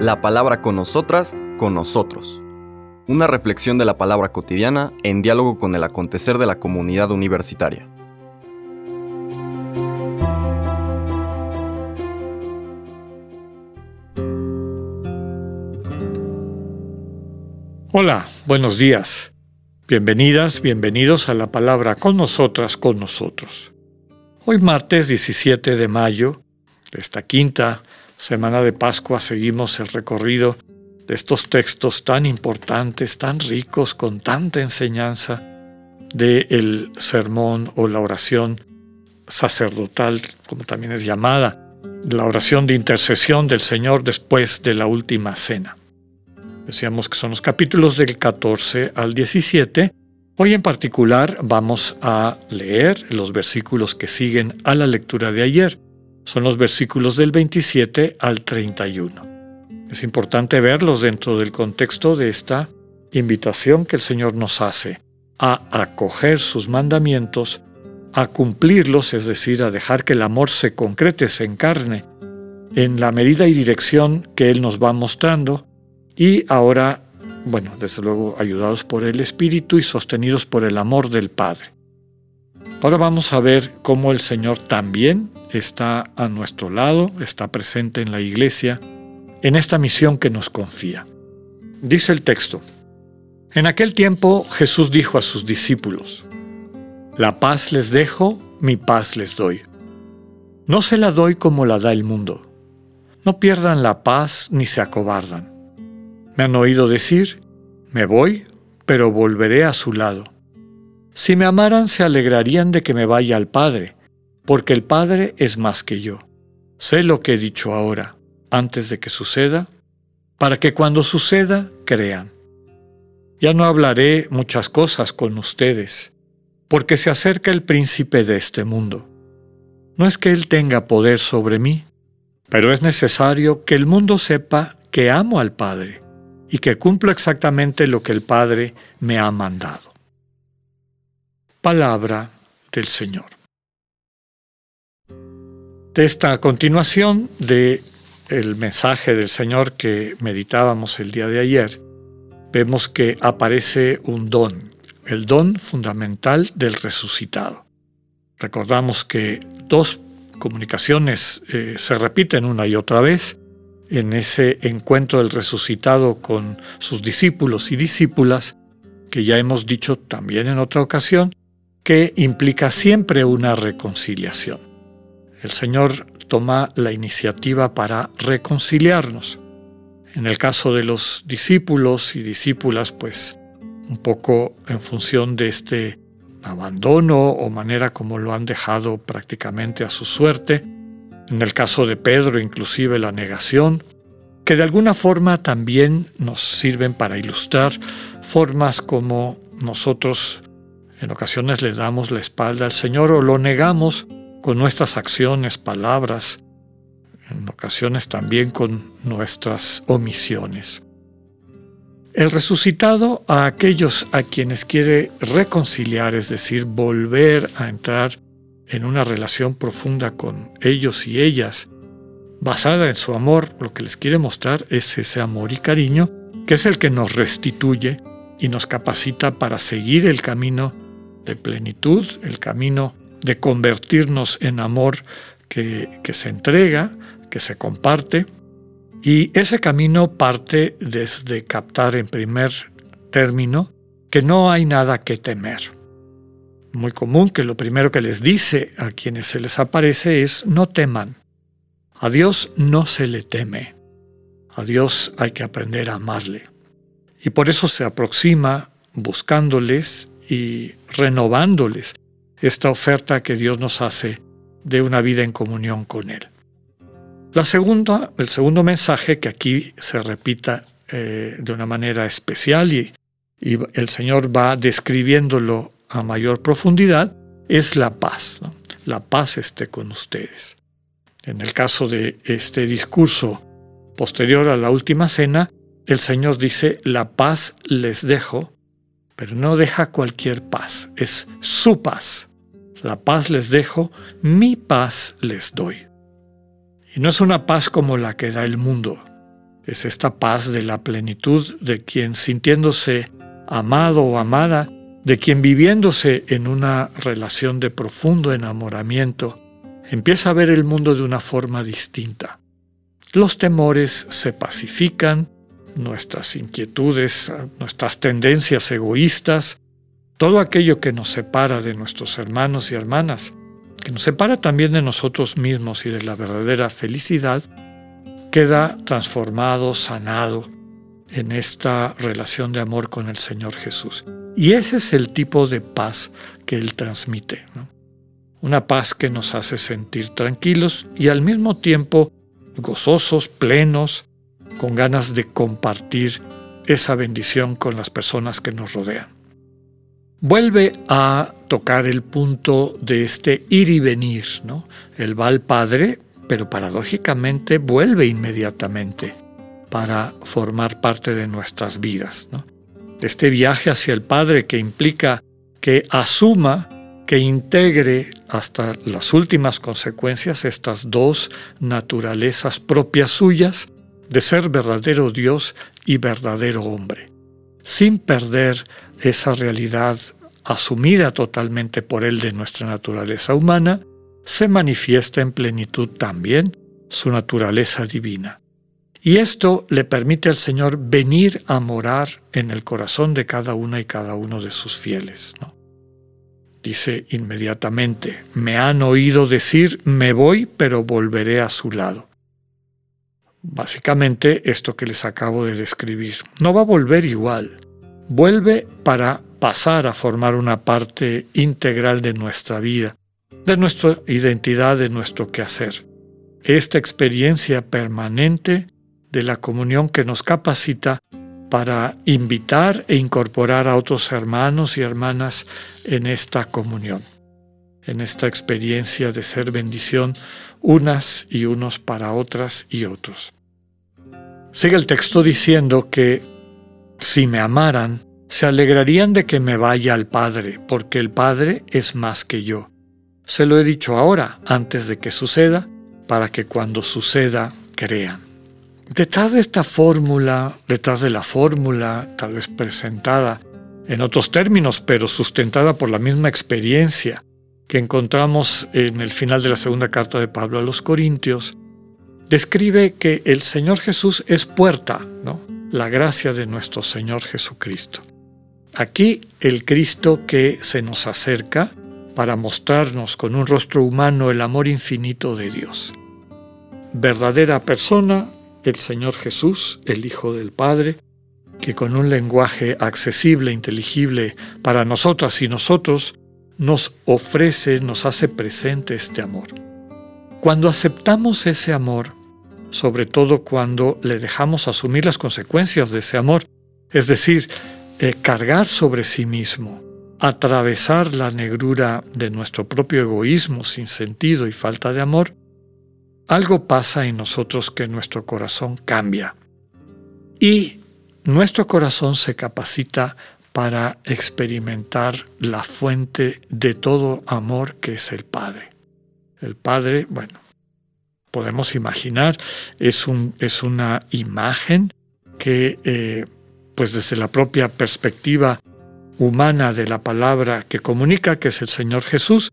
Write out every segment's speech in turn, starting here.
La palabra con nosotras, con nosotros. Una reflexión de la palabra cotidiana en diálogo con el acontecer de la comunidad universitaria. Hola, buenos días. Bienvenidas, bienvenidos a la palabra con nosotras, con nosotros. Hoy martes 17 de mayo, esta quinta semana de Pascua, seguimos el recorrido de estos textos tan importantes, tan ricos, con tanta enseñanza del sermón o la oración sacerdotal, como también es llamada, la oración de intercesión del Señor después de la última cena. Decíamos que son los capítulos del 14 al 17. Hoy en particular vamos a leer los versículos que siguen a la lectura de ayer. Son los versículos del 27 al 31. Es importante verlos dentro del contexto de esta invitación que el Señor nos hace a acoger sus mandamientos, a cumplirlos, es decir, a dejar que el amor se concrete, se encarne, en la medida y dirección que Él nos va mostrando, y ahora, bueno, desde luego ayudados por el Espíritu y sostenidos por el amor del Padre. Ahora vamos a ver cómo el Señor también está a nuestro lado, está presente en la iglesia, en esta misión que nos confía. Dice el texto, en aquel tiempo Jesús dijo a sus discípulos, La paz les dejo, mi paz les doy. No se la doy como la da el mundo. No pierdan la paz ni se acobardan. Me han oído decir, me voy, pero volveré a su lado. Si me amaran se alegrarían de que me vaya al Padre, porque el Padre es más que yo. Sé lo que he dicho ahora, antes de que suceda, para que cuando suceda crean. Ya no hablaré muchas cosas con ustedes, porque se acerca el príncipe de este mundo. No es que él tenga poder sobre mí, pero es necesario que el mundo sepa que amo al Padre y que cumplo exactamente lo que el Padre me ha mandado. Palabra del Señor. De esta continuación de el mensaje del Señor que meditábamos el día de ayer, vemos que aparece un don, el don fundamental del resucitado. Recordamos que dos comunicaciones eh, se repiten una y otra vez en ese encuentro del resucitado con sus discípulos y discípulas, que ya hemos dicho también en otra ocasión, que implica siempre una reconciliación. El Señor toma la iniciativa para reconciliarnos. En el caso de los discípulos y discípulas, pues un poco en función de este abandono o manera como lo han dejado prácticamente a su suerte, en el caso de Pedro inclusive la negación, que de alguna forma también nos sirven para ilustrar formas como nosotros en ocasiones le damos la espalda al Señor o lo negamos con nuestras acciones, palabras, en ocasiones también con nuestras omisiones. El resucitado a aquellos a quienes quiere reconciliar, es decir, volver a entrar en una relación profunda con ellos y ellas, basada en su amor, lo que les quiere mostrar es ese amor y cariño, que es el que nos restituye y nos capacita para seguir el camino de plenitud, el camino de convertirnos en amor que, que se entrega, que se comparte. Y ese camino parte desde captar en primer término que no hay nada que temer muy común que lo primero que les dice a quienes se les aparece es no teman. A Dios no se le teme. A Dios hay que aprender a amarle. Y por eso se aproxima buscándoles y renovándoles esta oferta que Dios nos hace de una vida en comunión con Él. La segunda, el segundo mensaje que aquí se repita eh, de una manera especial y, y el Señor va describiéndolo a mayor profundidad es la paz. La paz esté con ustedes. En el caso de este discurso posterior a la última cena, el Señor dice, la paz les dejo, pero no deja cualquier paz, es su paz. La paz les dejo, mi paz les doy. Y no es una paz como la que da el mundo, es esta paz de la plenitud de quien sintiéndose amado o amada, de quien viviéndose en una relación de profundo enamoramiento, empieza a ver el mundo de una forma distinta. Los temores se pacifican, nuestras inquietudes, nuestras tendencias egoístas, todo aquello que nos separa de nuestros hermanos y hermanas, que nos separa también de nosotros mismos y de la verdadera felicidad, queda transformado, sanado en esta relación de amor con el Señor Jesús. Y ese es el tipo de paz que Él transmite. Una paz que nos hace sentir tranquilos y al mismo tiempo gozosos, plenos, con ganas de compartir esa bendición con las personas que nos rodean. Vuelve a tocar el punto de este ir y venir, ¿no? Él va al Padre, pero paradójicamente vuelve inmediatamente para formar parte de nuestras vidas. Este viaje hacia el Padre que implica que asuma, que integre hasta las últimas consecuencias estas dos naturalezas propias suyas de ser verdadero Dios y verdadero hombre, sin perder esa realidad asumida totalmente por Él de nuestra naturaleza humana, se manifiesta en plenitud también su naturaleza divina. Y esto le permite al Señor venir a morar en el corazón de cada una y cada uno de sus fieles. Dice inmediatamente, me han oído decir, me voy, pero volveré a su lado. Básicamente esto que les acabo de describir. No va a volver igual. Vuelve para pasar a formar una parte integral de nuestra vida, de nuestra identidad, de nuestro quehacer. Esta experiencia permanente de la comunión que nos capacita para invitar e incorporar a otros hermanos y hermanas en esta comunión, en esta experiencia de ser bendición unas y unos para otras y otros. Sigue el texto diciendo que si me amaran, se alegrarían de que me vaya al Padre, porque el Padre es más que yo. Se lo he dicho ahora, antes de que suceda, para que cuando suceda crean. Detrás de esta fórmula, detrás de la fórmula, tal vez presentada en otros términos, pero sustentada por la misma experiencia que encontramos en el final de la segunda carta de Pablo a los Corintios, describe que el Señor Jesús es puerta, ¿no? la gracia de nuestro Señor Jesucristo. Aquí el Cristo que se nos acerca para mostrarnos con un rostro humano el amor infinito de Dios. Verdadera persona, el Señor Jesús, el Hijo del Padre, que con un lenguaje accesible, inteligible para nosotras y nosotros, nos ofrece, nos hace presente este amor. Cuando aceptamos ese amor, sobre todo cuando le dejamos asumir las consecuencias de ese amor, es decir, eh, cargar sobre sí mismo, atravesar la negrura de nuestro propio egoísmo sin sentido y falta de amor, algo pasa en nosotros que nuestro corazón cambia y nuestro corazón se capacita para experimentar la fuente de todo amor que es el Padre. El Padre, bueno, podemos imaginar, es, un, es una imagen que, eh, pues desde la propia perspectiva humana de la palabra que comunica, que es el Señor Jesús,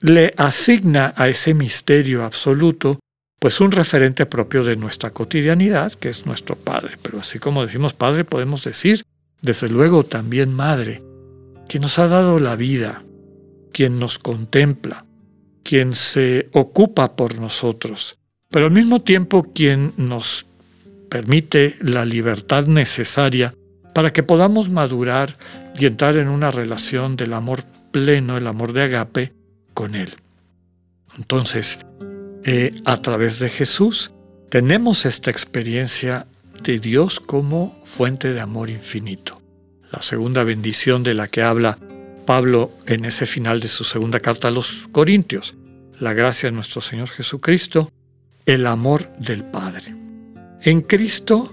le asigna a ese misterio absoluto pues un referente propio de nuestra cotidianidad, que es nuestro Padre. Pero así como decimos Padre, podemos decir, desde luego, también Madre, que nos ha dado la vida, quien nos contempla, quien se ocupa por nosotros, pero al mismo tiempo quien nos permite la libertad necesaria para que podamos madurar y entrar en una relación del amor pleno, el amor de agape, con Él. Entonces, eh, a través de Jesús tenemos esta experiencia Dios como fuente de amor infinito. La segunda bendición de la que habla Pablo en ese final de su segunda carta a los Corintios, la gracia de nuestro Señor Jesucristo, el amor del Padre. En Cristo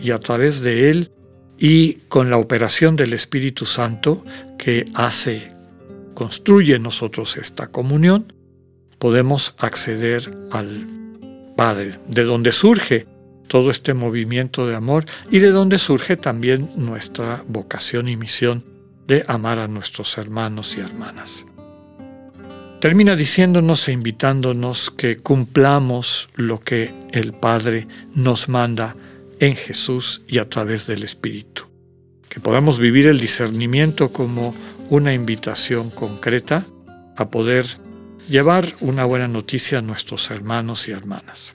y a través de Él y con la operación del Espíritu Santo que hace, construye en nosotros esta comunión, podemos acceder al Padre, de donde surge todo este movimiento de amor y de donde surge también nuestra vocación y misión de amar a nuestros hermanos y hermanas. Termina diciéndonos e invitándonos que cumplamos lo que el Padre nos manda en Jesús y a través del Espíritu. Que podamos vivir el discernimiento como una invitación concreta a poder llevar una buena noticia a nuestros hermanos y hermanas.